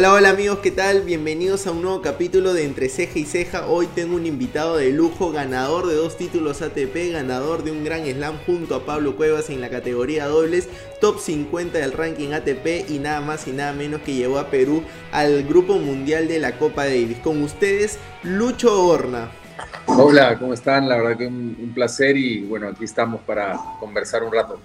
Hola, hola amigos, ¿qué tal? Bienvenidos a un nuevo capítulo de Entre Ceja y Ceja. Hoy tengo un invitado de lujo, ganador de dos títulos ATP, ganador de un gran slam junto a Pablo Cuevas en la categoría dobles, top 50 del ranking ATP y nada más y nada menos que llevó a Perú al grupo mundial de la Copa Davis. Con ustedes, Lucho Horna. Hola, ¿cómo están? La verdad que un, un placer y bueno, aquí estamos para conversar un rato.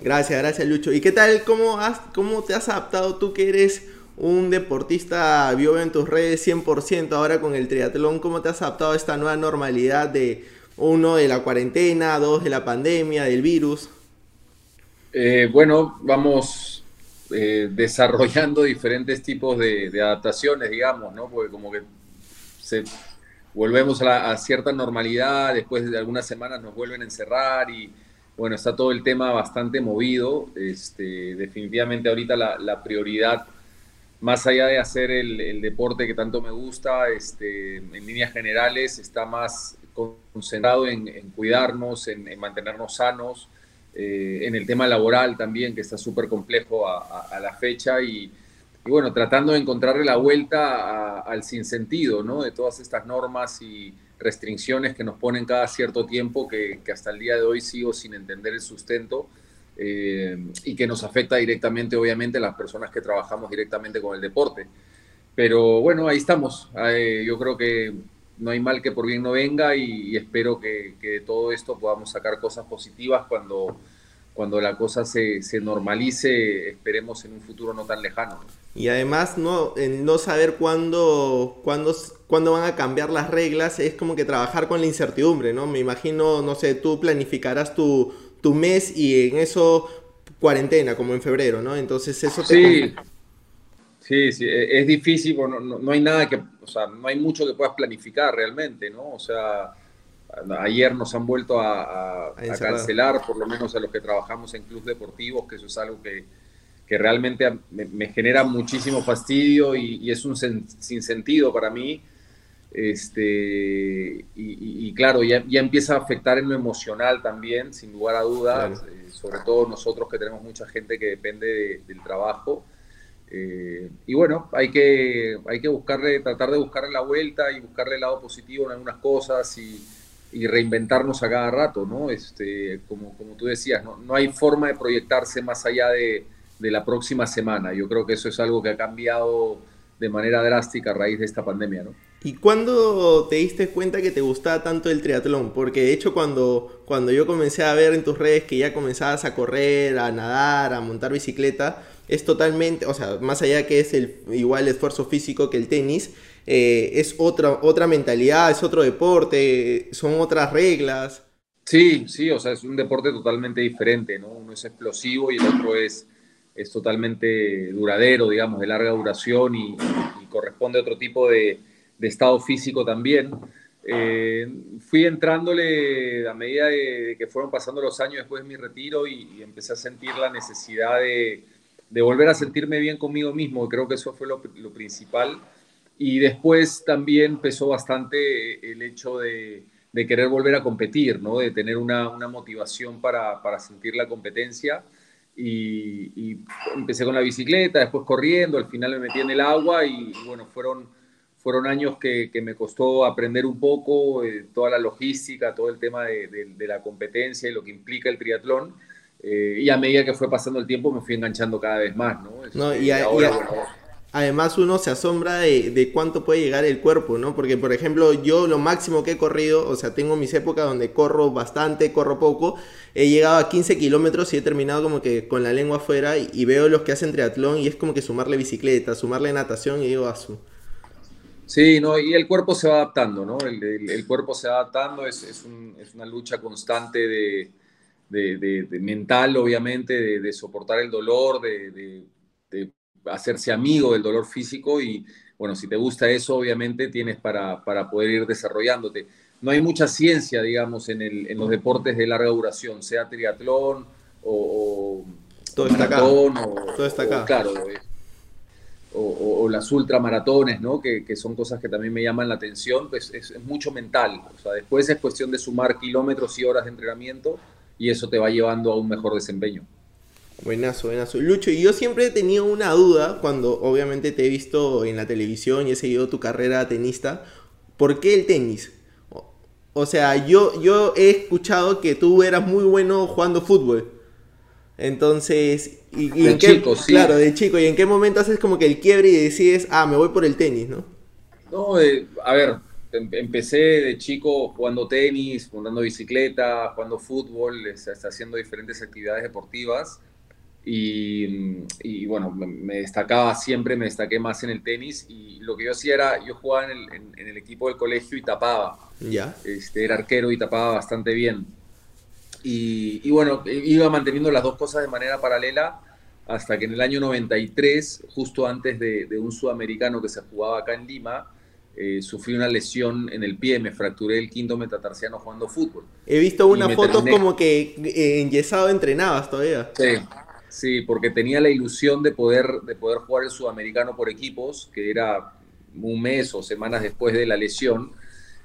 Gracias, gracias Lucho. ¿Y qué tal? ¿Cómo, has, cómo te has adaptado tú que eres un deportista, vio en tus redes 100% ahora con el triatlón, ¿cómo te has adaptado a esta nueva normalidad de uno de la cuarentena, dos de la pandemia, del virus? Eh, bueno, vamos eh, desarrollando diferentes tipos de, adaptaciones, digamos, ¿no? Porque como que se, volvemos a, cierta normalidad, después de algunas semanas nos vuelven a encerrar y bueno, está todo el tema bastante movido. Este, definitivamente ahorita la prioridad más allá de hacer el, el, deporte que tanto me gusta, este, en líneas generales está más concentrado en, en cuidarnos, en, en, mantenernos sanos, eh, en el tema laboral también, que está súper complejo a, a, a, la fecha, y, y, bueno, tratando de encontrarle la vuelta al sinsentido, ¿no? De todas estas normas y restricciones que nos ponen cada cierto tiempo, que, que hasta el día de hoy sigo sin entender el sustento. Eh, y que nos afecta directamente, obviamente, las personas que trabajamos directamente con el deporte. Pero bueno, ahí estamos. Eh, yo creo que no hay mal que por bien no venga y, y espero que, que, de todo esto podamos sacar cosas positivas cuando, cuando la cosa se, se, normalice, esperemos en un futuro no tan lejano. Y además, no, el no saber cuándo, cuándo, cuándo van a cambiar las reglas es como que trabajar con la incertidumbre, ¿no? Me imagino, no sé, tú planificarás tu, tu mes y en eso cuarentena, como en febrero, ¿no? Entonces eso te... Sí, sí, sí, es difícil, no, no, no, hay nada que, o sea, no hay mucho que puedas planificar realmente, ¿no? O sea, ayer nos han vuelto a, a, a cancelar, por lo menos a los que trabajamos en clubes deportivos, que eso es algo que, que realmente me, me, genera muchísimo fastidio y, y es un sen, sinsentido para mí. Este, y, y, claro, ya, ya, empieza a afectar en lo emocional también, sin lugar a dudas, claro. eh, sobre todo nosotros que tenemos mucha gente que depende de, del trabajo. Eh, y bueno, hay que, hay que buscarle, tratar de buscarle la vuelta y buscarle el lado positivo en algunas cosas y, y reinventarnos a cada rato, ¿no? Este, como, como tú decías, ¿no? no hay forma de proyectarse más allá de, de la próxima semana. Yo creo que eso es algo que ha cambiado de manera drástica a raíz de esta pandemia, ¿no? ¿Y cuándo te diste cuenta que te gustaba tanto el triatlón? Porque de hecho cuando, cuando yo comencé a ver en tus redes que ya comenzabas a correr, a nadar, a montar bicicleta, es totalmente, o sea, más allá que es el igual esfuerzo físico que el tenis, eh, es otra, otra mentalidad, es otro deporte, son otras reglas. Sí, sí, o sea, es un deporte totalmente diferente, ¿no? Uno es explosivo y el otro es, es totalmente duradero, digamos, de larga duración y, y corresponde a otro tipo de de estado físico también. Eh, fui entrándole a medida que fueron pasando los años después de mi retiro y, empecé a sentir la necesidad de, volver a sentirme bien conmigo mismo. Creo que eso fue lo, principal. Y después también pesó bastante el hecho de, querer volver a competir, ¿no? de tener una, motivación para, sentir la competencia. Y, empecé con la bicicleta, después corriendo, al final me metí en el agua y bueno, fueron fueron años que, que, me costó aprender un poco eh, toda la logística, todo el tema de, de, de, la competencia y lo que implica el triatlón. Eh, y a medida que fue pasando el tiempo me fui enganchando cada vez más, ¿no? no y, a, ahora, y a, bueno, además uno se asombra de, de, cuánto puede llegar el cuerpo, ¿no? Porque, por ejemplo, yo lo máximo que he corrido, o sea, tengo mis épocas donde corro bastante, corro poco, he llegado a 15 kilómetros y he terminado como que con la lengua afuera y, y, veo los que hacen triatlón y es como que sumarle bicicleta, sumarle natación y digo, a su... Sí, no, y el cuerpo se va adaptando, ¿no? El, el, el cuerpo se va adaptando, es, es, un, es una lucha constante de, de, de, de mental, obviamente, de, soportar el dolor, de, hacerse amigo del dolor físico y, bueno, si te gusta eso, obviamente tienes para, para poder ir desarrollándote. No hay mucha ciencia, digamos, en, el, en los deportes de larga duración, sea triatlón o, o Todo está acá. O, Todo está acá. O, claro, o, las ultramaratones, ¿no? Que, son cosas que también me llaman la atención, pues es, es, mucho mental. O sea, después es cuestión de sumar kilómetros y horas de entrenamiento y eso te va llevando a un mejor desempeño. Buenazo, buenazo. Lucho, y yo siempre he tenido una duda cuando obviamente te he visto en la televisión y he seguido tu carrera tenista. ¿Por qué el tenis? O sea, yo, yo he escuchado que tú eras muy bueno jugando fútbol. Entonces, y, de en chico, sí. Claro, de chico. ¿Y en qué momento haces como que el quiebre y decides, ah, me voy por el tenis, no? No, eh, a ver, em, empecé de chico jugando tenis, montando bicicleta, jugando fútbol, hasta haciendo diferentes actividades deportivas. Y, y, bueno, me destacaba siempre, me destaqué más en el tenis y lo que yo hacía era, yo jugaba en el, en, en el equipo del colegio y tapaba. Ya. Este, era arquero y tapaba bastante bien. Y, y, bueno, iba manteniendo las dos cosas de manera paralela hasta que en el año 93, justo antes de, de un sudamericano que se jugaba acá en Lima, eh, sufrí una lesión en el pie, me fracturé el quinto metatarsiano jugando fútbol. He visto una foto terminé... como que eh, enyesado entrenabas todavía. Sí, sí, porque tenía la ilusión de poder, de poder jugar el sudamericano por equipos, que era un mes o semanas después de la lesión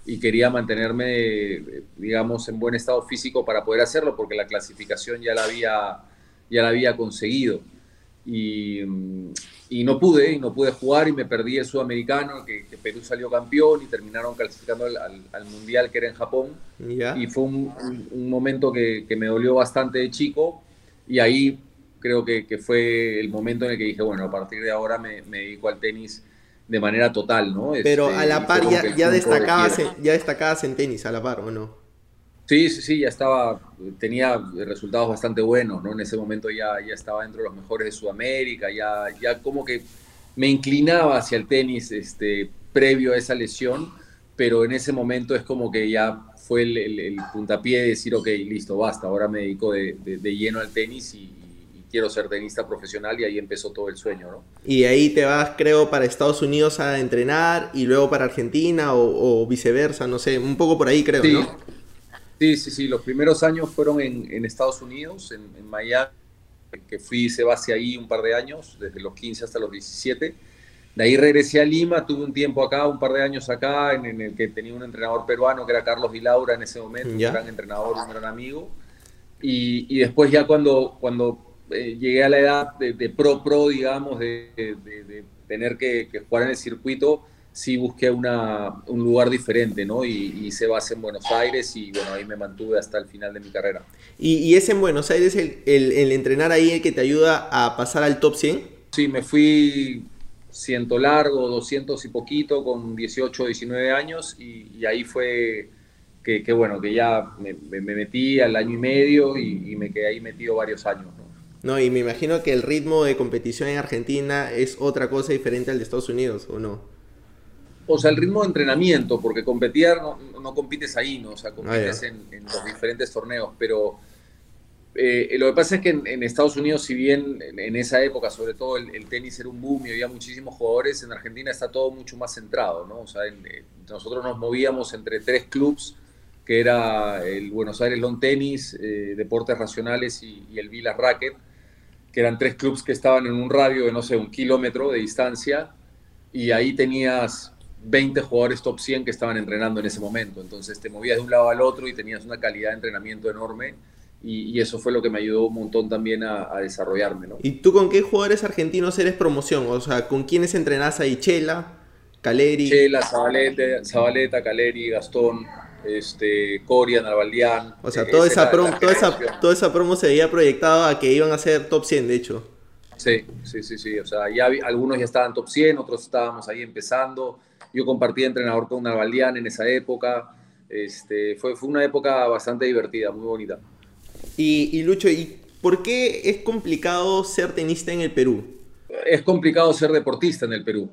y quería mantenerme, digamos, en buen estado físico para poder hacerlo, porque la clasificación ya la había, ya la había conseguido. Y, y no pude, y no pude jugar y me perdí el sudamericano, que, que Perú salió campeón y terminaron clasificando al, al, al mundial que era en Japón. Yeah. Y fue un, un, un momento que, que, me dolió bastante de chico y ahí creo que, que, fue el momento en el que dije, bueno, a partir de ahora me, me dedico al tenis de manera total, ¿no? Pero este, a la par ya, ya destacabas, en, ya destacabas en tenis, a la par, ¿o no? Sí, sí, sí, ya estaba, tenía resultados bastante buenos, ¿no? En ese momento ya, ya estaba dentro de los mejores de Sudamérica, ya, ya como que me inclinaba hacia el tenis este, previo a esa lesión, pero en ese momento es como que ya fue el, el, el puntapié de decir, ok, listo, basta, ahora me dedico de, de, de lleno al tenis y, quiero ser tenista profesional y ahí empezó todo el sueño, ¿no? Y ahí te vas, creo, para Estados Unidos a entrenar y luego para Argentina o, o viceversa, no sé, un poco por ahí creo, sí. ¿no? Sí, sí, sí, los primeros años fueron en, en Estados Unidos, en, en, Miami, que fui hice base ahí un par de años, desde los 15 hasta los 17. De ahí regresé a Lima, tuve un tiempo acá, un par de años acá, en, en el que tenía un entrenador peruano que era Carlos Vilaura en ese momento, ¿Ya? un gran entrenador, un gran amigo. Y, y después ya cuando, cuando eh, llegué a la edad de, de pro pro, digamos, de, de, de tener que, que, jugar en el circuito, sí busqué una, un lugar diferente, ¿no? Y, y, hice base en Buenos Aires y bueno, ahí me mantuve hasta el final de mi carrera. ¿Y, y es en Buenos Aires el, el, el, entrenar ahí el que te ayuda a pasar al top 100? Sí, me fui ciento largo, 200 y poquito, con 18, 19 años y, y ahí fue... Que, que, bueno, que ya me, me, metí al año y medio y, y me quedé ahí metido varios años. ¿No? Y me imagino que el ritmo de competición en Argentina es otra cosa diferente al de Estados Unidos, ¿o no? O sea, el ritmo de entrenamiento, porque competir no, no compites ahí, ¿no? O sea, compites ah, en, en, los diferentes torneos, pero eh, lo que pasa es que en, en, Estados Unidos, si bien en esa época, sobre todo, el, el, tenis era un boom y había muchísimos jugadores, en Argentina está todo mucho más centrado, ¿no? O sea, en, eh, nosotros nos movíamos entre tres clubes, que era el Buenos Aires Lawn Tennis, eh, Deportes Racionales y, y el Vila Racket, que eran tres clubes que estaban en un radio de, no sé, un kilómetro de distancia, y ahí tenías 20 jugadores top 100 que estaban entrenando en ese momento. Entonces te movías de un lado al otro y tenías una calidad de entrenamiento enorme, y, y eso fue lo que me ayudó un montón también a, a, desarrollarme. ¿no? ¿Y tú con qué jugadores argentinos eres promoción? O sea, ¿con quiénes entrenás ahí? Chela, Caleri. Chela, Zabaleta, Zabaleta Caleri, Gastón este, Coria, Narvaldián. O sea, toda esa, promo, toda, esa, toda esa promo se había proyectado a que iban a ser top 100, de hecho. Sí, sí, sí, sí. O sea, ya algunos ya estaban top 100, otros estábamos ahí empezando. Yo compartí entrenador con Narvaldián en esa época. Este, fue, fue una época bastante divertida, muy bonita. Y, y Lucho, ¿y por qué es complicado ser tenista en el Perú? Es complicado ser deportista en el Perú.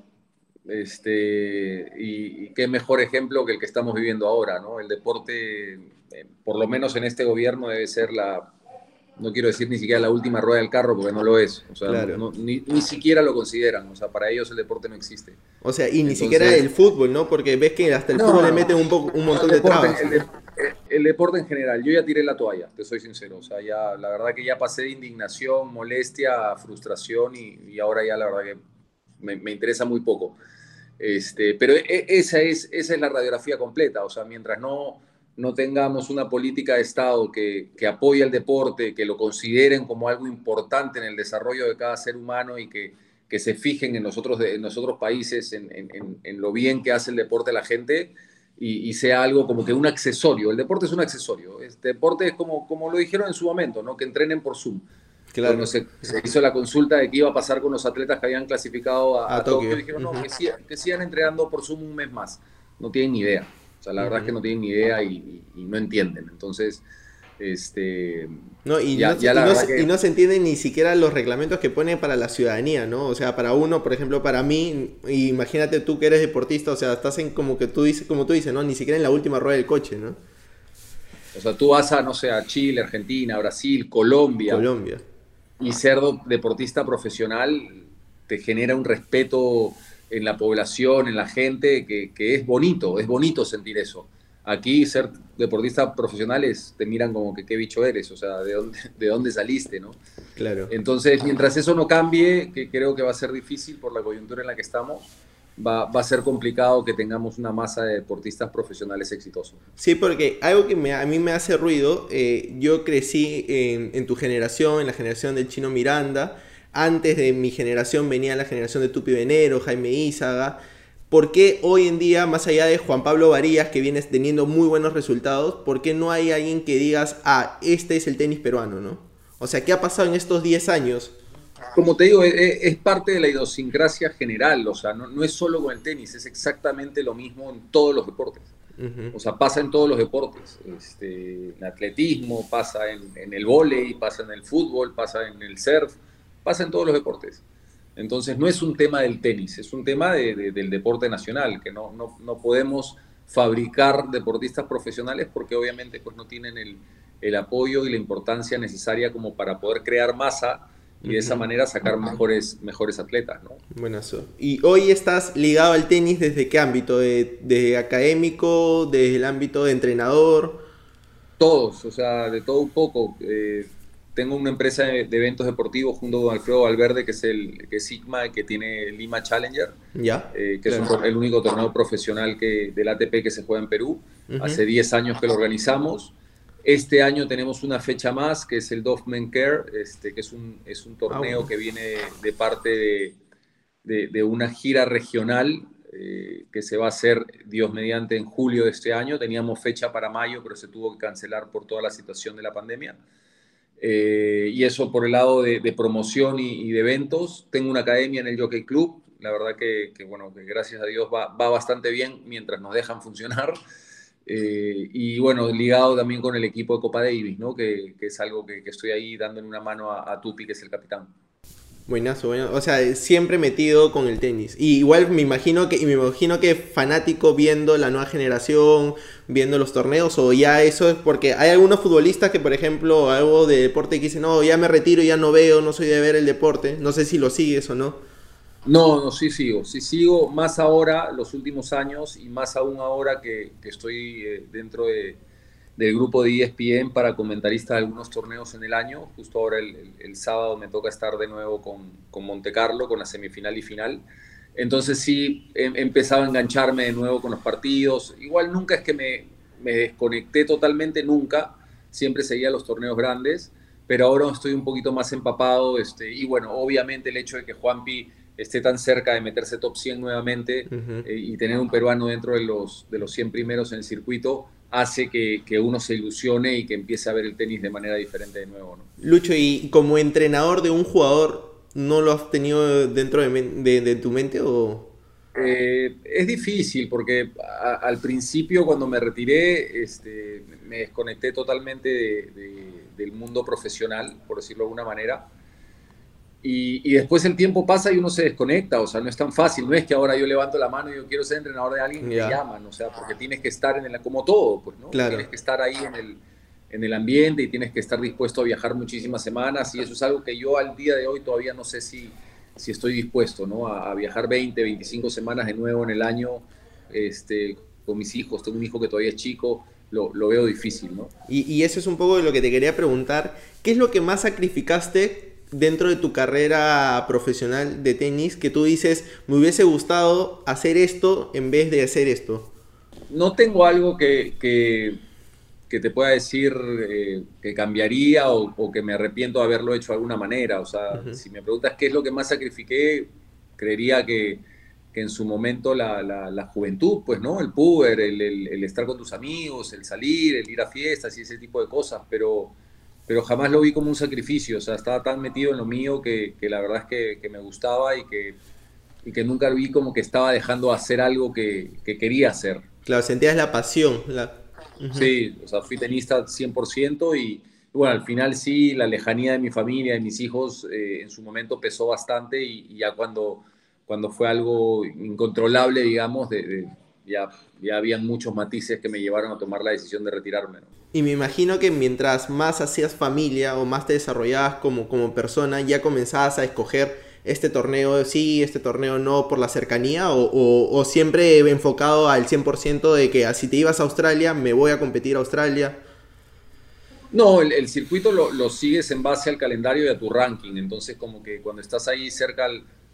Este, y, y, qué mejor ejemplo que el que estamos viviendo ahora, ¿no? El deporte, eh, por lo menos en este gobierno, debe ser la, no quiero decir ni siquiera la última rueda del carro, porque no lo es. O sea, claro. no, ni, ni, siquiera lo consideran. O sea, para ellos el deporte no existe. O sea, y ni Entonces, siquiera el fútbol, ¿no? Porque ves que hasta el no, fútbol le meten un, poco, un montón de trabas. El, el, el, deporte en general, yo ya tiré la toalla, te soy sincero. O sea, ya, la verdad que ya pasé de indignación, molestia, frustración y, y ahora ya la verdad que me, me interesa muy poco. Este, pero esa es, esa es la radiografía completa, o sea, mientras no, no tengamos una política de Estado que, que apoye el deporte, que lo consideren como algo importante en el desarrollo de cada ser humano y que, que se fijen en nosotros, en nosotros países, en, en, lo bien que hace el deporte la gente y, y, sea algo como que un accesorio. El deporte es un accesorio. Este deporte es como, como lo dijeron en su momento, ¿no? que entrenen por Zoom. Claro. Cuando se, se, hizo la consulta de qué iba a pasar con los atletas que habían clasificado a, a, a Tokio, Tokio, dijeron, no, uh -huh. que, sigan, que sigan entrenando por Zoom un mes más. No tienen ni idea sea, la verdad es que no tienen ni idea y, y, y no entienden. Entonces, este... No, y, ya, no, ya y, no se, que... y, no, se entienden ni siquiera los reglamentos que pone para la ciudadanía, ¿no? O sea, para uno, por ejemplo, para mí, imagínate tú que eres deportista, o sea, estás en como que tú dices, como tú dices, ¿no? Ni siquiera en la última rueda del coche, ¿no? O sea, tú vas a, no sé, a Chile, Argentina, Brasil, Colombia. Colombia. Y ser deportista profesional te genera un respeto en la población, en la gente, que, que, es bonito, es bonito sentir eso. Aquí ser deportista profesionales te miran como que qué bicho eres, o sea, de dónde, de dónde saliste, ¿no? Claro. Entonces, mientras eso no cambie, que creo que va a ser difícil por la coyuntura en la que estamos, va, va a ser complicado que tengamos una masa de deportistas profesionales exitosos. Sí, porque algo que me, a mí me hace ruido, eh, yo crecí en, tu generación, en la generación del chino Miranda, antes de mi generación venía la generación de Tupi Venero, Jaime Izaga. ¿Por qué hoy en día, más allá de Juan Pablo Varías, que viene teniendo muy buenos resultados, por qué no hay alguien que digas, ah, este es el tenis peruano, ¿no? O sea, ¿qué ha pasado en estos 10 años? Como te digo, es, es, parte de la idiosincrasia general, o sea, no, no, es solo con el tenis, es exactamente lo mismo en todos los deportes. Uh -huh. O sea, pasa en todos los deportes. Este, en atletismo, pasa en, en el vóley, pasa en el fútbol, pasa en el surf pasa en todos los deportes. Entonces no es un tema del tenis, es un tema de, de, del deporte nacional, que no, no, no, podemos fabricar deportistas profesionales porque obviamente pues, no tienen el, el, apoyo y la importancia necesaria como para poder crear masa y de esa manera sacar mejores, mejores atletas. ¿no? Buenazo. ¿Y hoy estás ligado al tenis desde qué ámbito? ¿De, ¿Desde académico? ¿Desde el ámbito de entrenador? Todos, o sea, de todo un poco. Eh, tengo una empresa de, de, eventos deportivos junto con Alfredo Valverde, que es el que es Sigma, que tiene Lima Challenger, ¿Ya? Eh, que claro. es un, el único torneo profesional que, del ATP que se juega en Perú. Uh -huh. Hace 10 años que lo organizamos. Este año tenemos una fecha más, que es el Doffman Care, este, que es un, es un torneo ah, bueno. que viene de parte de, de, de una gira regional eh, que se va a hacer, Dios mediante, en julio de este año. Teníamos fecha para mayo, pero se tuvo que cancelar por toda la situación de la pandemia. Eh, y eso por el lado de, de promoción y, y, de eventos. Tengo una academia en el Jockey Club, la verdad que, que bueno, que gracias a Dios va, va, bastante bien mientras nos dejan funcionar. Eh, y bueno, ligado también con el equipo de Copa Davis, ¿no? que, que es algo que, que, estoy ahí dándole una mano a, a Tupi, que es el capitán. Buenazo, bueno. O sea, siempre metido con el tenis. Y igual me imagino que, y me imagino que fanático viendo la nueva generación, viendo los torneos, o ya eso es porque hay algunos futbolistas que, por ejemplo, algo de deporte que dicen, no, ya me retiro, ya no veo, no soy de ver el deporte. No sé si lo sigues o no. No, no, sí sigo. Sí sigo más ahora, los últimos años, y más aún ahora que, estoy eh, dentro de del grupo de ESPN para comentarista de algunos torneos en el año. Justo ahora el sábado me toca estar de nuevo con, con, Monte Carlo, con la semifinal y final. Entonces sí, he, he, empezado a engancharme de nuevo con los partidos. Igual nunca es que me, me desconecté totalmente, nunca. Siempre seguía los torneos grandes, pero ahora estoy un poquito más empapado. Este, y bueno, obviamente el hecho de que Juanpi esté tan cerca de meterse top 100 nuevamente uh -huh. eh, y tener un peruano dentro de los, de los 100 primeros en el circuito, hace que, que, uno se ilusione y que empiece a ver el tenis de manera diferente de nuevo. ¿no? Lucho, y como entrenador de un jugador, ¿no lo has tenido dentro de, de, de tu mente o...? Eh, es difícil porque a, al principio cuando me retiré este, me desconecté totalmente de, de, del mundo profesional, por decirlo de alguna manera. Y, y, después el tiempo pasa y uno se desconecta, o sea, no es tan fácil, no es que ahora yo levanto la mano y yo quiero ser entrenador de alguien que yeah. me llaman, o sea, porque tienes que estar en el, como todo, pues, ¿no? Claro. Tienes que estar ahí en el, en el ambiente y tienes que estar dispuesto a viajar muchísimas semanas y eso es algo que yo al día de hoy todavía no sé si, si estoy dispuesto, ¿no? A, a viajar 20, 25 semanas de nuevo en el año, este, con mis hijos, tengo un hijo que todavía es chico, lo, lo veo difícil, ¿no? Y, y eso es un poco de lo que te quería preguntar, ¿qué es lo que más sacrificaste dentro de tu carrera profesional de tenis que tú dices, me hubiese gustado hacer esto en vez de hacer esto? No tengo algo que, que, que te pueda decir eh, que cambiaría o, que me arrepiento de haberlo hecho de alguna manera. O sea, si me preguntas qué es lo que más sacrifiqué, creería que, que en su momento la, la, juventud, pues, ¿no? El puber, el, el, estar con tus amigos, el salir, el ir a fiestas y ese tipo de cosas, pero, pero jamás lo vi como un sacrificio. O sea, estaba tan metido en lo mío que, que la verdad es que, que, me gustaba y que, y que nunca vi como que estaba dejando hacer algo que, quería hacer. Claro, sentías la pasión, la, Sí, o sea, fui tenista 100% y, bueno, al final sí, la lejanía de mi familia, de mis hijos, eh, en su momento pesó bastante y, ya cuando, cuando fue algo incontrolable, digamos, de, ya, ya habían muchos matices que me llevaron a tomar la decisión de retirarme. Y me imagino que mientras más hacías familia o más te desarrollabas como, como persona, ya comenzabas a escoger este torneo sí, este torneo no por la cercanía o, siempre enfocado al 100% de que si te ibas a Australia, me voy a competir a Australia? No, el, circuito lo, sigues en base al calendario y a tu ranking, entonces como que cuando estás ahí cerca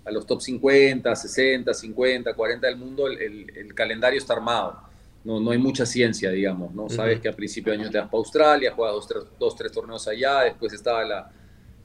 a los top 50, 60, 50, 40 del mundo, el, calendario está armado. No, no hay mucha ciencia, digamos, ¿no? Sabes que a principio de año te vas para Australia, juegas dos tres, dos, tres torneos allá, después estaba la,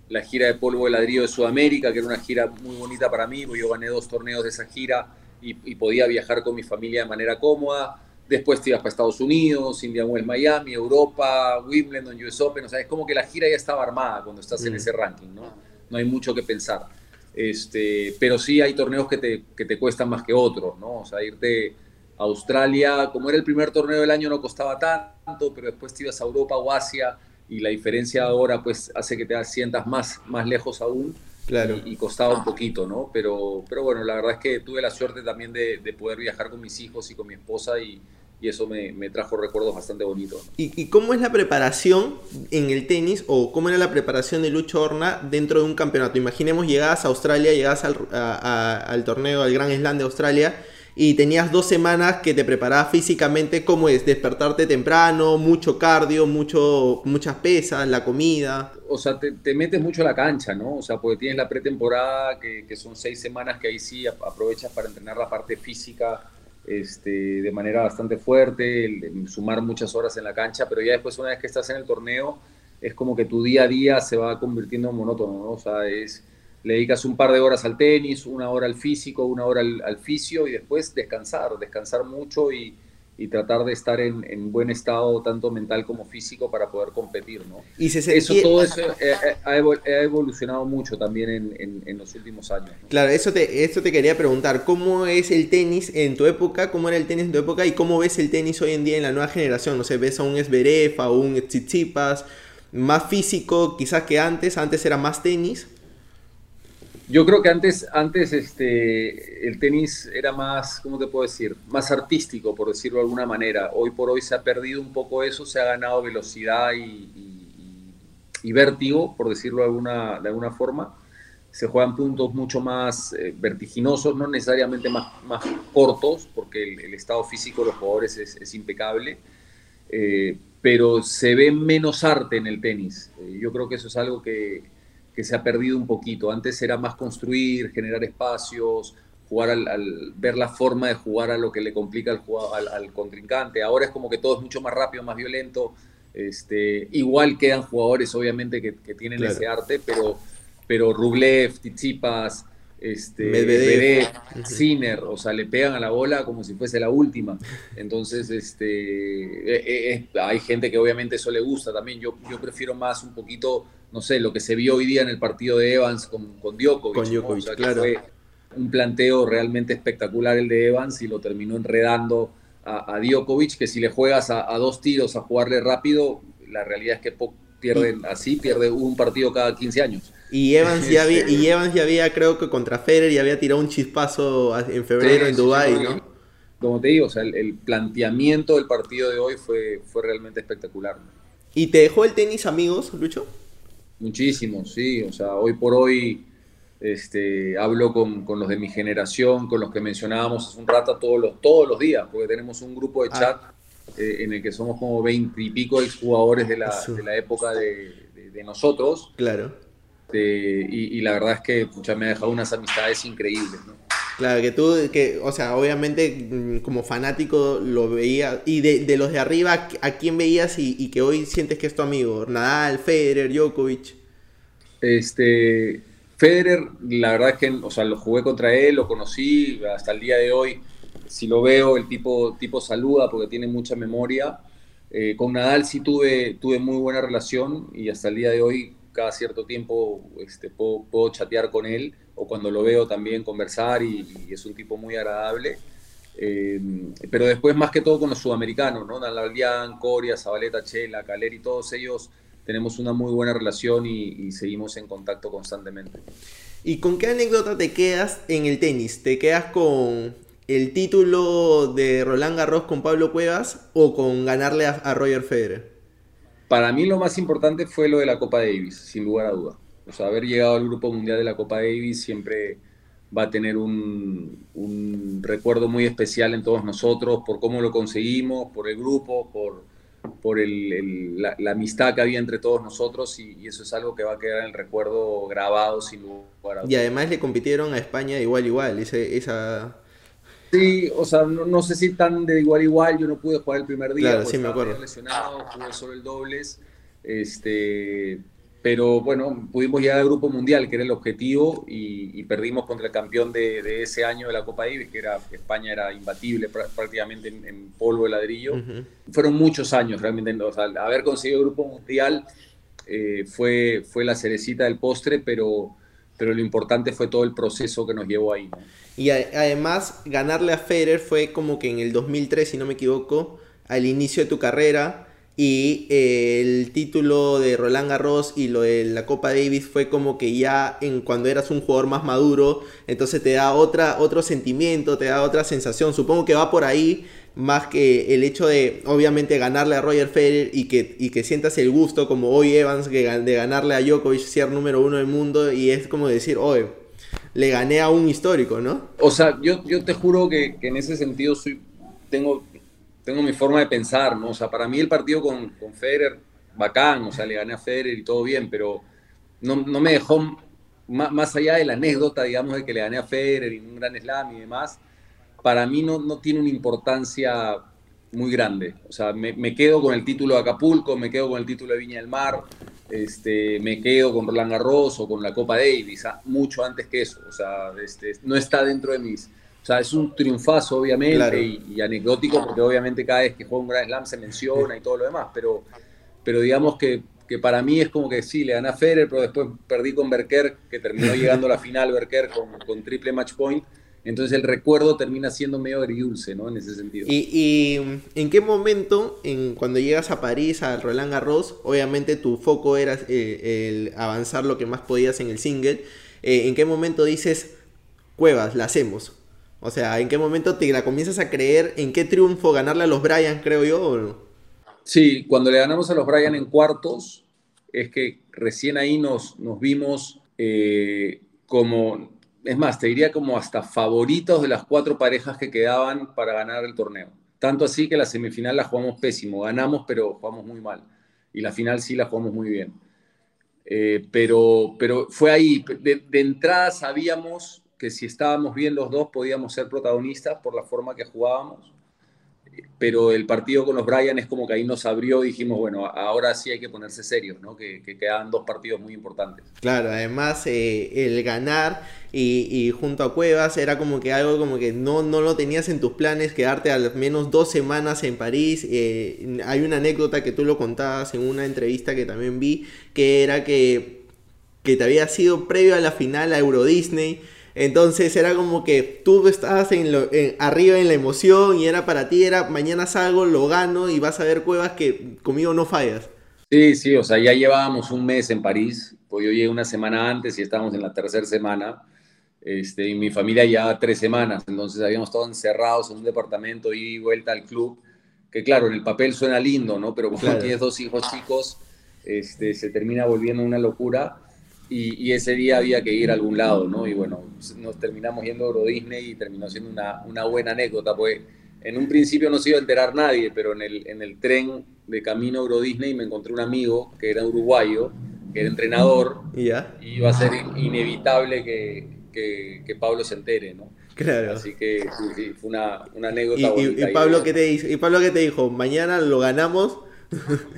la gira de polvo de ladrillo de Sudamérica, que era una gira muy bonita para mí, porque yo gané dos torneos de esa gira y, podía viajar con mi familia de manera cómoda. Después te ibas para Estados Unidos, Indian Wells, Miami, Europa, Wimbledon, US Open. O sea, es como que la gira ya estaba armada cuando estás en mm. ese ranking, ¿no? No hay mucho que pensar. Este, pero sí hay torneos que te, que te cuestan más que otros, ¿no? O sea, irte Australia, como era el primer torneo del año, no costaba tanto, pero después te ibas a Europa o Asia y la diferencia ahora pues hace que te sientas más, más lejos aún claro. y, costaba un poquito, ¿no? Pero, pero bueno, la verdad es que tuve la suerte también de, poder viajar con mis hijos y con mi esposa y, eso me, trajo recuerdos bastante bonitos. ¿Y, cómo es la preparación en el tenis o cómo era la preparación de Lucho Horna dentro de un campeonato? Imaginemos llegabas a Australia, llegabas al, al torneo, al Gran Slam de Australia y tenías dos semanas que te preparabas físicamente, ¿cómo es? Despertarte temprano, mucho cardio, mucho, muchas pesas, la comida. O sea, te, metes mucho a la cancha, ¿no? O sea, porque tienes la pretemporada, que, que son seis semanas que ahí sí aprovechas para entrenar la parte física este, de manera bastante fuerte, sumar muchas horas en la cancha, pero ya después una vez que estás en el torneo, es como que tu día a día se va convirtiendo en monótono, ¿no? O sea, es le dedicas un par de horas al tenis, una hora al físico, una hora al, al fisio y después descansar, descansar mucho y, tratar de estar en, buen estado tanto mental como físico para poder competir, ¿no? Y eso, todo eso ha, evolucionado mucho también en, los últimos años. Claro, eso te, eso te quería preguntar, ¿cómo es el tenis en tu época? ¿Cómo era el tenis en tu época? ¿Y cómo ves el tenis hoy en día en la nueva generación? No sé, ¿ves a un Esberef, a un Tsitsipas, más físico quizás que antes? Antes era más tenis. Yo creo que antes, antes este, el tenis era más, ¿cómo te puedo decir? Más artístico, por decirlo de alguna manera. Hoy por hoy se ha perdido un poco eso, se ha ganado velocidad y, vértigo, por decirlo de alguna, de alguna forma. Se juegan puntos mucho más eh, vertiginosos, no necesariamente más, más cortos, porque el, estado físico de los jugadores es, impecable. Eh, pero se ve menos arte en el tenis. Eh, yo creo que eso es algo que, que se ha perdido un poquito. Antes era más construir, generar espacios, jugar al, ver la forma de jugar a lo que le complica al, al, contrincante. Ahora es como que todo es mucho más rápido, más violento. Este, igual quedan jugadores, obviamente, que, tienen ese arte, pero, pero Rublev, Tsitsipas, este, Medvedev, Sinner, o sea, le pegan a la bola como si fuese la última. Entonces, este, e, e, hay gente que obviamente eso le gusta también. Yo, yo prefiero más un poquito no sé, lo que se vio hoy día en el partido de Evans con, con Djokovic. Con Djokovic, claro. Fue un planteo realmente espectacular el de Evans y lo terminó enredando a, a Djokovic, que si le juegas a, dos tiros a jugarle rápido, la realidad es que pierden así, pierde un partido cada 15 años. Y Evans, ya había, y Evans ya había, creo que contra Federer, ya había tirado un chispazo en febrero en Dubái, ¿no? Como te digo, o sea, el, planteamiento del partido de hoy fue, fue realmente espectacular. ¿Y te dejó el tenis amigos, Lucho? Muchísimo, sí. O sea, hoy por hoy este, hablo con, los de mi generación, con los que mencionábamos hace un rato todos los, todos los días, porque tenemos un grupo de ah. chat eh, en el que somos como veinte y pico exjugadores de la, de la época de, nosotros. Claro. Y, la verdad es que me ha dejado unas amistades increíbles. Claro, que tú, que, o sea, obviamente mm, como fanático lo veía. Y de, los de arriba, ¿a quién veías y, que hoy sientes que es tu amigo? Nadal, Federer, Djokovic. Este, Federer, la verdad es que, o sea, lo jugué contra él, lo conocí hasta el día de hoy. Si lo veo, el tipo, tipo saluda porque tiene mucha memoria. Eh, con Nadal sí tuve, tuve muy buena relación y hasta el día de hoy, cada cierto tiempo, este, puedo chatear con él o cuando lo veo también conversar y, es un tipo muy agradable. Eh, pero después más que todo con los sudamericanos, ¿no? Naldian, Coria, Zabaleta, Chela, Caleri, todos ellos tenemos una muy buena relación y, seguimos en contacto constantemente. ¿Y con qué anécdota te quedas en el tenis? ¿Te quedas con el título de Roland Garros con Pablo Cuevas o con ganarle a Roger Federer? Para mí lo más importante fue lo de la Copa Davis, sin lugar a duda. O sea, haber llegado al Grupo Mundial de la Copa Davis siempre va a tener un, recuerdo muy especial en todos nosotros por cómo lo conseguimos, por el grupo, por, por la, amistad que había entre todos nosotros y, eso es algo que va a quedar en el recuerdo grabado sin lugar a Y además le compitieron a España igual igual, esa... Sí, o sea, no, sé si tan de igual igual, yo no pude jugar el primer día, claro, sí, me acuerdo. lesionado, jugué solo el dobles, este, pero bueno, pudimos llegar al Grupo Mundial, que era el objetivo, y, perdimos contra el campeón de, ese año de la Copa Davis, que era España era imbatible prácticamente en, polvo de ladrillo. Fueron muchos años realmente, o sea, haber conseguido el Grupo Mundial eh, fue, fue la cerecita del postre, pero, pero lo importante fue todo el proceso que nos llevó ahí. Y además, ganarle a Federer fue como que en el 2003, si no me equivoco, al inicio de tu carrera, y eh, el título de Roland Garros y lo de la Copa Davis fue como que ya en cuando eras un jugador más maduro, entonces te da otra, otro sentimiento, te da otra sensación. Supongo que va por ahí más que el hecho de obviamente ganarle a Roger Federer y que, y que sientas el gusto como hoy Evans de ganarle a Djokovic, ser número uno del mundo y es como decir, oye, le gané a un histórico, ¿no? O sea, yo, yo te juro que, en ese sentido soy, tengo tengo mi forma de pensar, ¿no? O sea, para mí el partido con, con Federer, bacán, o sea, le gané a Federer y todo bien, pero no, no me dejó, más, más, allá de la anécdota, digamos, de que le gané a Federer y un gran slam y demás, para mí no, no tiene una importancia muy grande. O sea, me, me, quedo con el título de Acapulco, me quedo con el título de Viña del Mar, este, me quedo con Roland Garros o con la Copa Davis, ah, mucho antes que eso. O sea, este, no está dentro de mis o sea, es un triunfazo, obviamente, y, anecdótico, porque obviamente cada vez que juega un Grand Slam se menciona y todo lo demás, pero, pero digamos que, que para mí es como que sí, le gané a Federer, pero después perdí con Berker, que terminó llegando a la final Berker con, con triple match point. Entonces el recuerdo termina siendo medio agridulce, ¿no? En ese sentido. ¿Y, y en qué momento, en, cuando llegas a París, a Roland Garros, obviamente tu foco era eh, el avanzar lo que más podías en el single, eh, ¿en qué momento dices, Cuevas, la hacemos? O sea, ¿en qué momento te la comienzas a creer? ¿En qué triunfo ganarle a los Bryan, creo yo? Sí, cuando le ganamos a los Bryan en cuartos, es que recién ahí nos, nos vimos eh, como, es más, te diría como hasta favoritos de las cuatro parejas que quedaban para ganar el torneo. Tanto así que la semifinal la jugamos pésimo, ganamos pero jugamos muy mal. Y la final sí la jugamos muy bien. Eh, pero, pero fue ahí, de, de entrada sabíamos que si estábamos bien los dos podíamos ser protagonistas por la forma que jugábamos. Pero el partido con los Brian es como que ahí nos abrió y dijimos, bueno, ahora sí hay que ponerse serios, ¿no? Que, quedaban dos partidos muy importantes. Claro, además eh, el ganar y, junto a Cuevas era como que algo como que no, no lo tenías en tus planes, quedarte al menos dos semanas en París. Eh, hay una anécdota que tú lo contabas en una entrevista que también vi, que era que, que te había sido previo a la final a Euro Disney entonces era como que tú estabas en lo, arriba en la emoción y era para ti, era mañana salgo, lo gano y vas a ver cuevas que conmigo no fallas. Sí, sí, o sea, ya llevábamos un mes en París, pues yo llegué una semana antes y estábamos en la tercera semana, este, y mi familia ya tres semanas, entonces habíamos estado encerrados en un departamento y vuelta al club, que claro, en el papel suena lindo, ¿no? Pero cuando tienes dos hijos chicos, este, se termina volviendo una locura y, ese día había que ir a algún lado, ¿no? Y bueno, nos terminamos yendo a Euro Disney y terminó siendo una, una buena anécdota, porque en un principio no se iba a enterar nadie, pero en el, en el tren de camino a Euro Disney me encontré un amigo que era uruguayo, que era entrenador, ¿Y, ya? y iba a ser inevitable que, que, que, Pablo se entere, ¿no? Claro. Así que sí, fue una, una anécdota ¿Y, y, Pablo, ¿qué te dijo? ¿Y Pablo qué te dijo? ¿Mañana lo ganamos?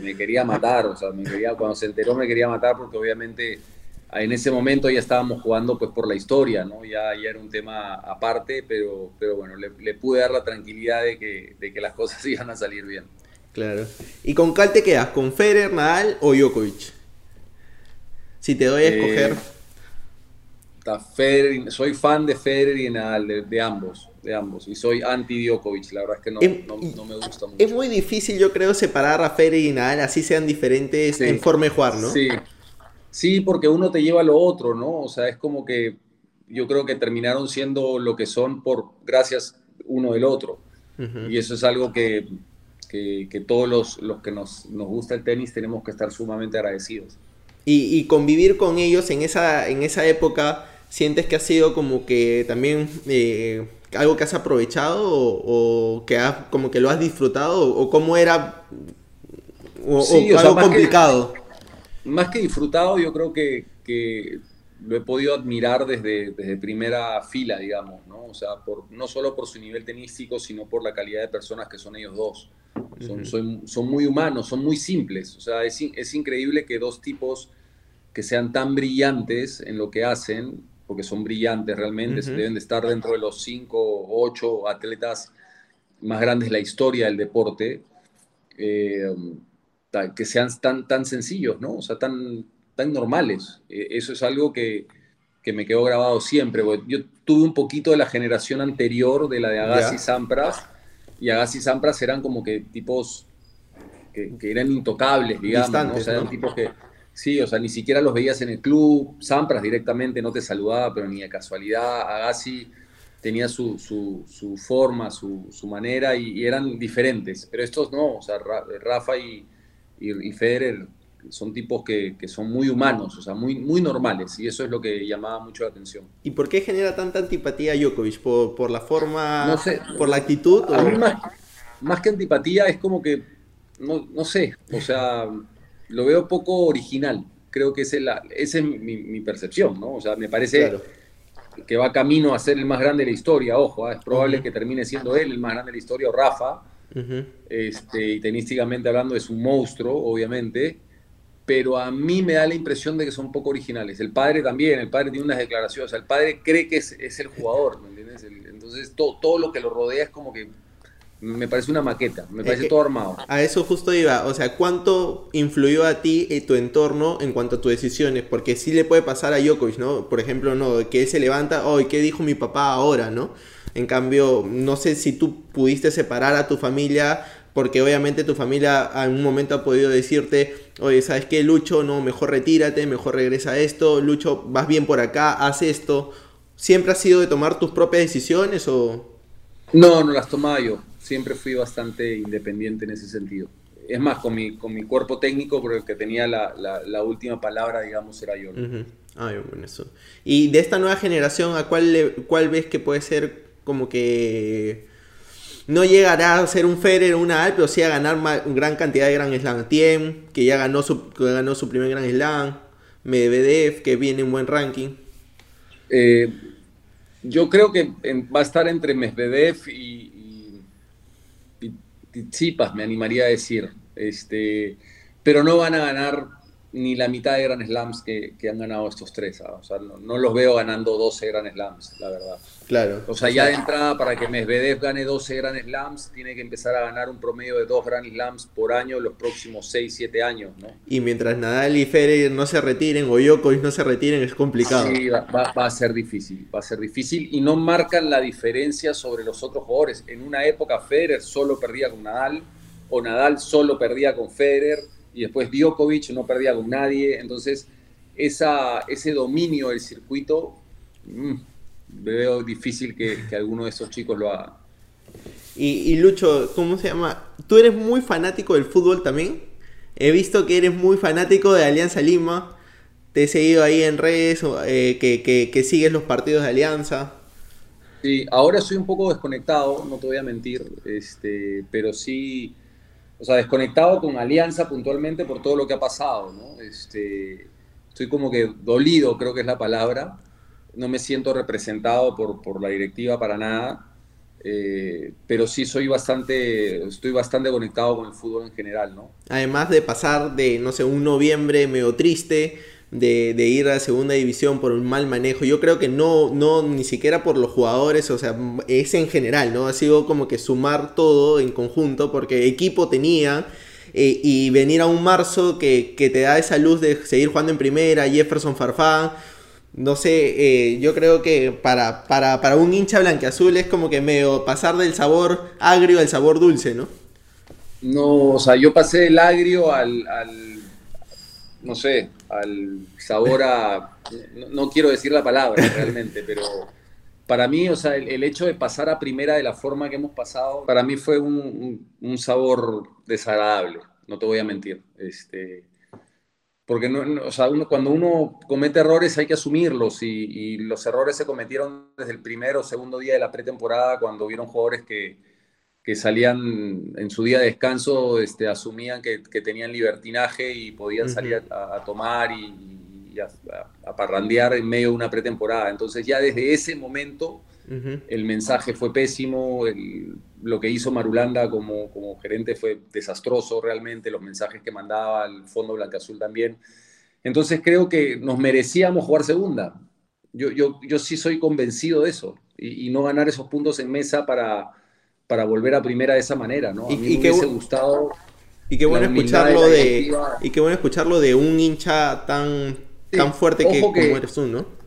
me quería matar, o sea, me quería, cuando se enteró me quería matar porque obviamente en ese momento ya estábamos jugando pues por la historia, ¿no? Ya, ya era un tema aparte, pero, pero bueno, le, pude dar la tranquilidad de que, de que las cosas iban a salir bien. Claro. ¿Y con cuál te quedas? ¿Con Federer, Nadal o Djokovic? Si te doy a escoger. Eh, soy fan de Federer y Nadal, de, ambos, de ambos. Y soy anti Djokovic, la verdad es que no, no, me gusta mucho. Es muy difícil, yo creo, separar a Federer y Nadal, así sean diferentes en forma de jugar, ¿no? Sí, Sí, porque uno te lleva a lo otro, ¿no? O sea, es como que yo creo que terminaron siendo lo que son por gracias uno del otro. Y eso es algo que, que, todos los, los que nos, nos, gusta el tenis tenemos que estar sumamente agradecidos. Y, convivir con ellos en esa, en esa época, ¿sientes que ha sido como que también eh, algo que has aprovechado o, que has, como que lo has disfrutado o, cómo era o, algo complicado? Más que disfrutado, yo creo que, que lo he podido admirar desde, desde, primera fila, digamos, ¿no? O sea, por, no solo por su nivel tenístico, sino por la calidad de personas que son ellos dos. Son, son, son muy humanos, son muy simples. O sea, es, es, increíble que dos tipos que sean tan brillantes en lo que hacen, porque son brillantes realmente, se deben de estar dentro de los cinco o ocho atletas más grandes de la historia del deporte. Eh, que sean tan, tan sencillos, ¿no? O sea, tan, tan normales. Eh, eso es algo que, que, me quedó grabado siempre. Yo tuve un poquito de la generación anterior de la de Agassi y Sampras, y Agassi y Sampras eran como que tipos que, que eran intocables, digamos, ¿no? O sea, eran tipos que, sí, o sea, ni siquiera los veías en el club, Sampras directamente no te saludaba, pero ni de casualidad, Agassi tenía su, su, su forma, su, su manera, y, y, eran diferentes, pero estos no, o sea, Rafa y y, Federer son tipos que, son muy humanos, o sea, muy, muy normales, y eso es lo que llamaba mucho la atención. ¿Y por qué genera tanta antipatía a Djokovic? ¿Por, la forma, no sé, por la actitud? más, que antipatía es como que, no, sé, o sea, lo veo poco original, creo que esa es, la, es mi, percepción, ¿no? O sea, me parece... que va camino a ser el más grande de la historia, ojo, ¿ah? es probable que termine siendo él el más grande de la historia o Rafa, este, y tenísticamente hablando es un monstruo, obviamente, pero a mí me da la impresión de que son poco originales. El padre también, el padre tiene unas declaraciones, el padre cree que es, el jugador, ¿me entiendes? entonces todo, todo lo que lo rodea es como que me parece una maqueta, me parece todo armado. A eso justo iba, o sea, ¿cuánto influyó a ti y tu entorno en cuanto a tus decisiones? Porque sí le puede pasar a Djokovic, ¿no? Por ejemplo, no, que él se levanta, hoy, ¿qué dijo mi papá ahora, no? En cambio, no sé si tú pudiste separar a tu familia, porque obviamente tu familia en un momento ha podido decirte, oye, ¿sabes qué, Lucho? No, mejor retírate, mejor regresa a esto, Lucho, vas bien por acá, haz esto. ¿Siempre has sido de tomar tus propias decisiones o...? No, no las tomaba yo. Siempre fui bastante independiente en ese sentido. Es más, con mi, con mi cuerpo técnico, porque el que tenía la, la, última palabra, digamos, era yo. Ah, bueno, eso. Y de esta nueva generación, ¿a cuál, cuál ves que puede ser como que no llegará a ser un Federer o una Alp, pero sí a ganar una gran cantidad de Grand Slam. Tiem, que ya ganó su, ganó su primer Grand Slam. Medvedev, que viene en buen ranking. Eh, yo creo que va a estar entre Medvedev y, y, me animaría a decir. Este, pero no van a ganar ni la mitad de Grand Slams que, que han ganado estos tres. ¿ah? O sea, no, los veo ganando 12 Grand Slams, la verdad. Claro. O sea, ya de entrada, para que Medvedev gane 12 Grand Slams, tiene que empezar a ganar un promedio de 2 Grand Slams por año los próximos 6, 7 años, ¿no? Y mientras Nadal y Federer no se retiren o Djokovic no se retiren, es complicado. Sí, va, va, a ser difícil, va a ser difícil y no marcan la diferencia sobre los otros jugadores. En una época Federer solo perdía con Nadal o Nadal solo perdía con Federer y después Djokovic no perdía con nadie, entonces esa, ese dominio del circuito mm, veo difícil que, alguno de esos chicos lo haga. Y, Lucho, ¿cómo se llama? ¿Tú eres muy fanático del fútbol también? He visto que eres muy fanático de Alianza Lima. Te he seguido ahí en redes, eh, que, que, que, sigues los partidos de Alianza. Sí, ahora estoy un poco desconectado, no te voy a mentir, este, pero sí, o sea, desconectado con Alianza puntualmente por todo lo que ha pasado, ¿no? Este, estoy como que dolido, creo que es la palabra. No me siento representado por, por la directiva para nada. Eh, pero sí soy bastante, estoy bastante conectado con el fútbol en general, ¿no? Además de pasar de, no sé, un noviembre medio triste, de, de, ir a segunda división por un mal manejo, yo creo que no, no, ni siquiera por los jugadores, o sea, es en general, ¿no? Ha sido como que sumar todo en conjunto, porque equipo tenía, eh, y venir a un marzo que, que, te da esa luz de seguir jugando en primera, Jefferson Farfán, no sé, eh, yo creo que para, para, para un hincha blanqueazul es como que medio pasar del sabor agrio al sabor dulce, ¿no? No, o sea, yo pasé del agrio al, al no sé, al sabor a, no, quiero decir la palabra realmente, pero para mí, o sea, el, hecho de pasar a primera de la forma que hemos pasado, para mí fue un, un sabor desagradable, no te voy a mentir. Este, porque no, o sea, uno, cuando uno comete errores hay que asumirlos y, los errores se cometieron desde el primer o segundo día de la pretemporada cuando vieron jugadores que, que salían en su día de descanso, este, asumían que, que tenían libertinaje y podían salir a, tomar y, a, parrandear en medio de una pretemporada. Entonces ya desde ese momento el mensaje fue pésimo, lo que hizo Marulanda como, como gerente fue desastroso realmente, los mensajes que mandaba al Fondo Azul también. Entonces creo que nos merecíamos jugar segunda. Yo, yo, yo sí soy convencido de eso y, no ganar esos puntos en mesa para, para volver a primera de esa manera, ¿no? A mí me hubiese gustado. Y qué bueno escucharlo de, y qué bueno escucharlo de un hincha tan, tan fuerte que, como eres tú, ¿no?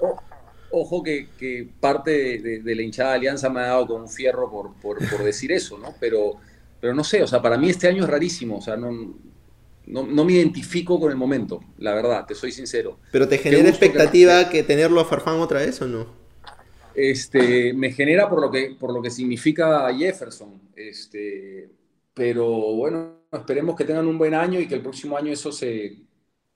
Ojo que, parte de, la hinchada de Alianza me ha dado con un fierro por, por, decir eso, ¿no? Pero, pero no sé, o sea, para mí este año es rarísimo, o sea, no, no, me identifico con el momento, la verdad, te soy sincero. ¿Pero te genera expectativa que, tenerlo a Farfán otra vez o no? Este, me genera por lo que, por lo que significa Jefferson, este, pero bueno, esperemos que tengan un buen año y que el próximo año eso se,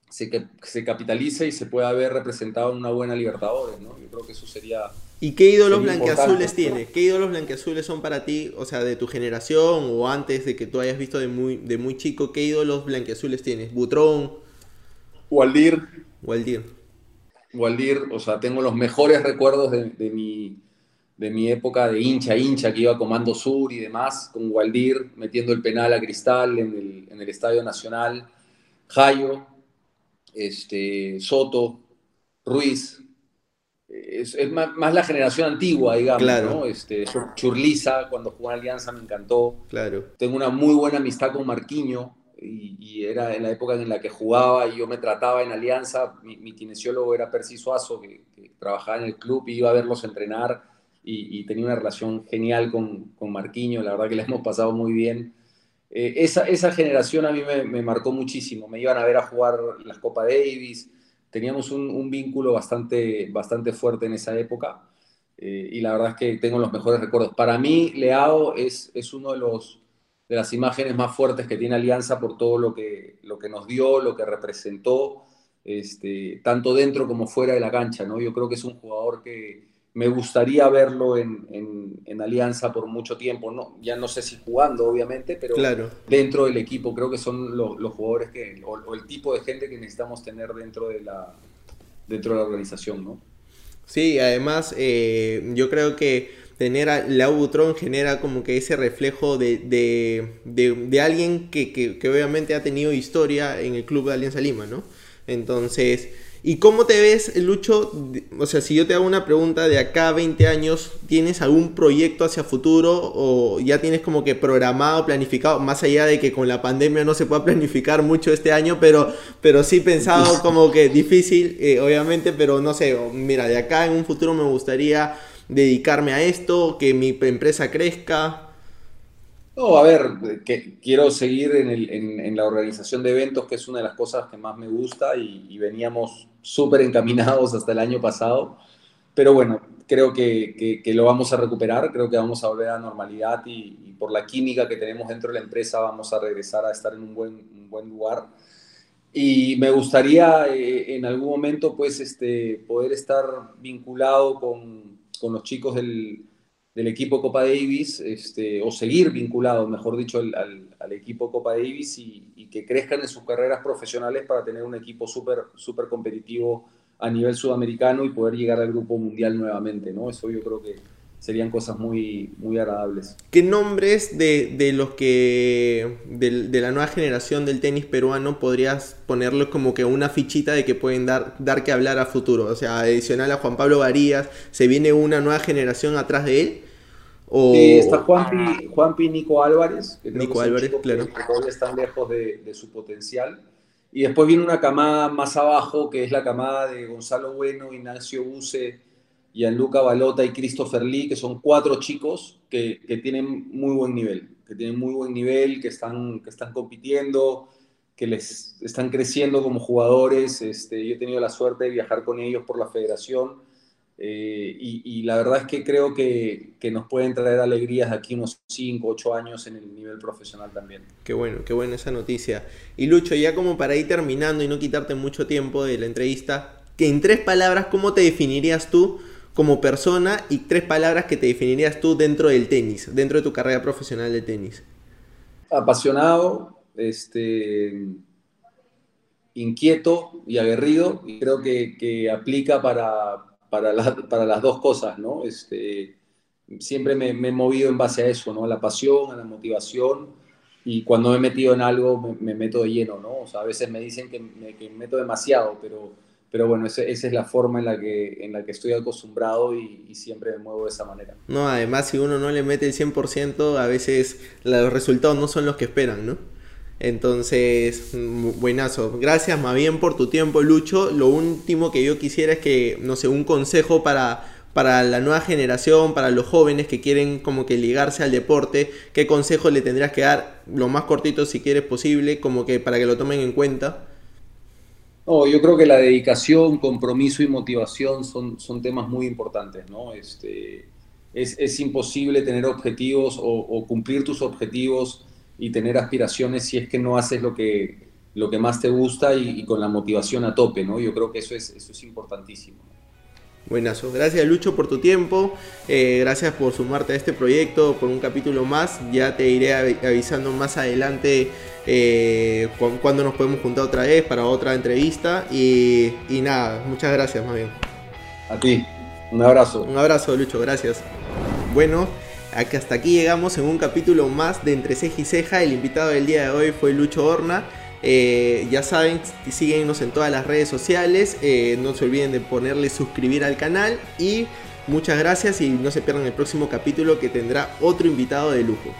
se, se capitalice y se pueda ver representado en una buena Libertadores, ¿no? Yo creo que eso sería... ¿Y qué ídolos blanqueazules tiene? ¿Qué ídolos blanqueazules son para ti, o sea, de tu generación o antes de que tú hayas visto de muy, de muy chico, qué ídolos blanqueazules tienes? ¿Butrón? Waldir. Waldir. Waldir, o sea, tengo los mejores recuerdos de, de, mi, de mi época de hincha hincha que iba a Comando Sur y demás, con Waldir metiendo el penal a Cristal en el, en el Estadio Nacional. Jayo, este, Soto, Ruiz, es, más, la generación antigua, digamos, ¿no? Este, Churliza, cuando jugó en Alianza me encantó. Claro. Tengo una muy buena amistad con Marquiño, y, era en la época en la que jugaba y yo me trataba en Alianza, mi, kinesiólogo era Percy Suazo, que, trabajaba en el club y iba a verlos entrenar, y, tenía una relación genial con, con Marquiño, la verdad que le hemos pasado muy bien. Eh, esa, esa, generación a mí me, marcó muchísimo. Me iban a ver a jugar las Copa Davis. Teníamos un, vínculo bastante, bastante fuerte en esa época. Eh, y la verdad es que tengo los mejores recuerdos. Para mí, Leao es, es uno de, los, de las imágenes más fuertes que tiene Alianza por todo lo que, lo que nos dio, lo que representó, este, tanto dentro como fuera de la cancha. ¿no? Yo creo que es un jugador que, me gustaría verlo en, en, Alianza por mucho tiempo. No, ya no sé si jugando, obviamente, pero dentro del equipo creo que son los jugadores que, o, el tipo de gente que necesitamos tener dentro de la, dentro de la organización, ¿no? Sí, además eh, yo creo que tener a Butrón genera como que ese reflejo de, de, de, alguien que, que, que obviamente ha tenido historia en el club de Alianza Lima, ¿no? Entonces ¿Y cómo te ves, Lucho? O sea, si yo te hago una pregunta de acá a 20 años, ¿tienes algún proyecto hacia futuro o ya tienes como que programado, planificado, más allá de que con la pandemia no se pueda planificar mucho este año, pero, pero sí pensado como que difícil, eh, obviamente, pero no sé, mira, de acá en un futuro me gustaría dedicarme a esto, que mi empresa crezca? No, a ver, que quiero seguir en, la organización de eventos, que es una de las cosas que más me gusta y, veníamos súper encaminados hasta el año pasado. Pero bueno, creo que, lo vamos a recuperar, creo que vamos a volver a normalidad y, por la química que tenemos dentro de la empresa vamos a regresar a estar en un buen, buen lugar. Y me gustaría eh, en algún momento pues este, poder estar vinculado con, con los chicos del, del equipo Copa Davis, este, o seguir vinculado, mejor dicho, al, al, equipo Copa Davis y, que crezcan en sus carreras profesionales para tener un equipo súper super competitivo a nivel sudamericano y poder llegar al grupo mundial nuevamente, ¿no? Eso yo creo que serían cosas muy, muy agradables. ¿Qué nombres de, de los que de, de, la nueva generación del tenis peruano podrías ponerle como que una fichita de que pueden dar, dar que hablar a futuro? O sea, adicional a Juan Pablo Varías, ¿se viene una nueva generación atrás de él? O... Sí, está Juanpi, Juanpi Nico Álvarez, que Nico Álvarez, claro. que todavía están lejos de, de su potencial. Y después viene una camada más abajo, que es la camada de Gonzalo Bueno, Ignacio Buse, Gianluca Balota y Christopher Lee, que son cuatro chicos que, que, tienen muy buen nivel, que tienen muy buen nivel, que están, que están compitiendo, que les están creciendo como jugadores. Este, yo he tenido la suerte de viajar con ellos por la federación eh, y, y, la verdad es que creo que, que, nos pueden traer alegrías de aquí unos 5, 8 años en el nivel profesional también. Qué bueno, qué buena esa noticia. Y Lucho, ya como para ir terminando y no quitarte mucho tiempo de la entrevista, que en tres palabras, ¿cómo te definirías tú como persona y tres palabras que te definirías tú dentro del tenis, dentro de tu carrera profesional de tenis? Apasionado, este, inquieto y aguerrido, y creo que, que aplica para, para, la, para, las dos cosas, ¿no? Este, siempre me, me, he movido en base a eso, ¿no? A la pasión, a la motivación, y cuando me he metido en algo me, me meto de lleno, ¿no? O sea, a veces me dicen que me, que me meto demasiado, pero pero bueno, esa, esa, es la forma en la que, en la que estoy acostumbrado y, y, siempre me muevo de esa manera. No, además si uno no le mete el 100%, a veces los resultados no son los que esperan, ¿no? Entonces, buenazo. Gracias más bien por tu tiempo, Lucho. Lo último que yo quisiera es que, no sé, un consejo para, para la nueva generación, para los jóvenes que quieren como que ligarse al deporte, ¿qué consejo le tendrías que dar? Lo más cortito si quieres posible, como que para que lo tomen en cuenta. No, yo creo que la dedicación, compromiso y motivación son, son temas muy importantes, ¿no? Este, es, es imposible tener objetivos o, o, cumplir tus objetivos y tener aspiraciones si es que no haces lo que, lo que más te gusta y, y con la motivación a tope, ¿no? Yo creo que eso es, eso es importantísimo. Buenazo. Gracias Lucho por tu tiempo. Eh, gracias por sumarte a este proyecto, por un capítulo más. Ya te iré avisando más adelante eh, cu cuando nos podemos juntar otra vez para otra entrevista. Y, y, nada, muchas gracias más bien. A ti. Un abrazo. Un abrazo Lucho, gracias. Bueno. Hasta aquí llegamos en un capítulo más de Entre Ceja y Ceja. El invitado del día de hoy fue Lucho Horna. Eh, ya saben, síguenos en todas las redes sociales. Eh, no se olviden de ponerle suscribir al canal. Y muchas gracias y no se pierdan el próximo capítulo que tendrá otro invitado de lujo.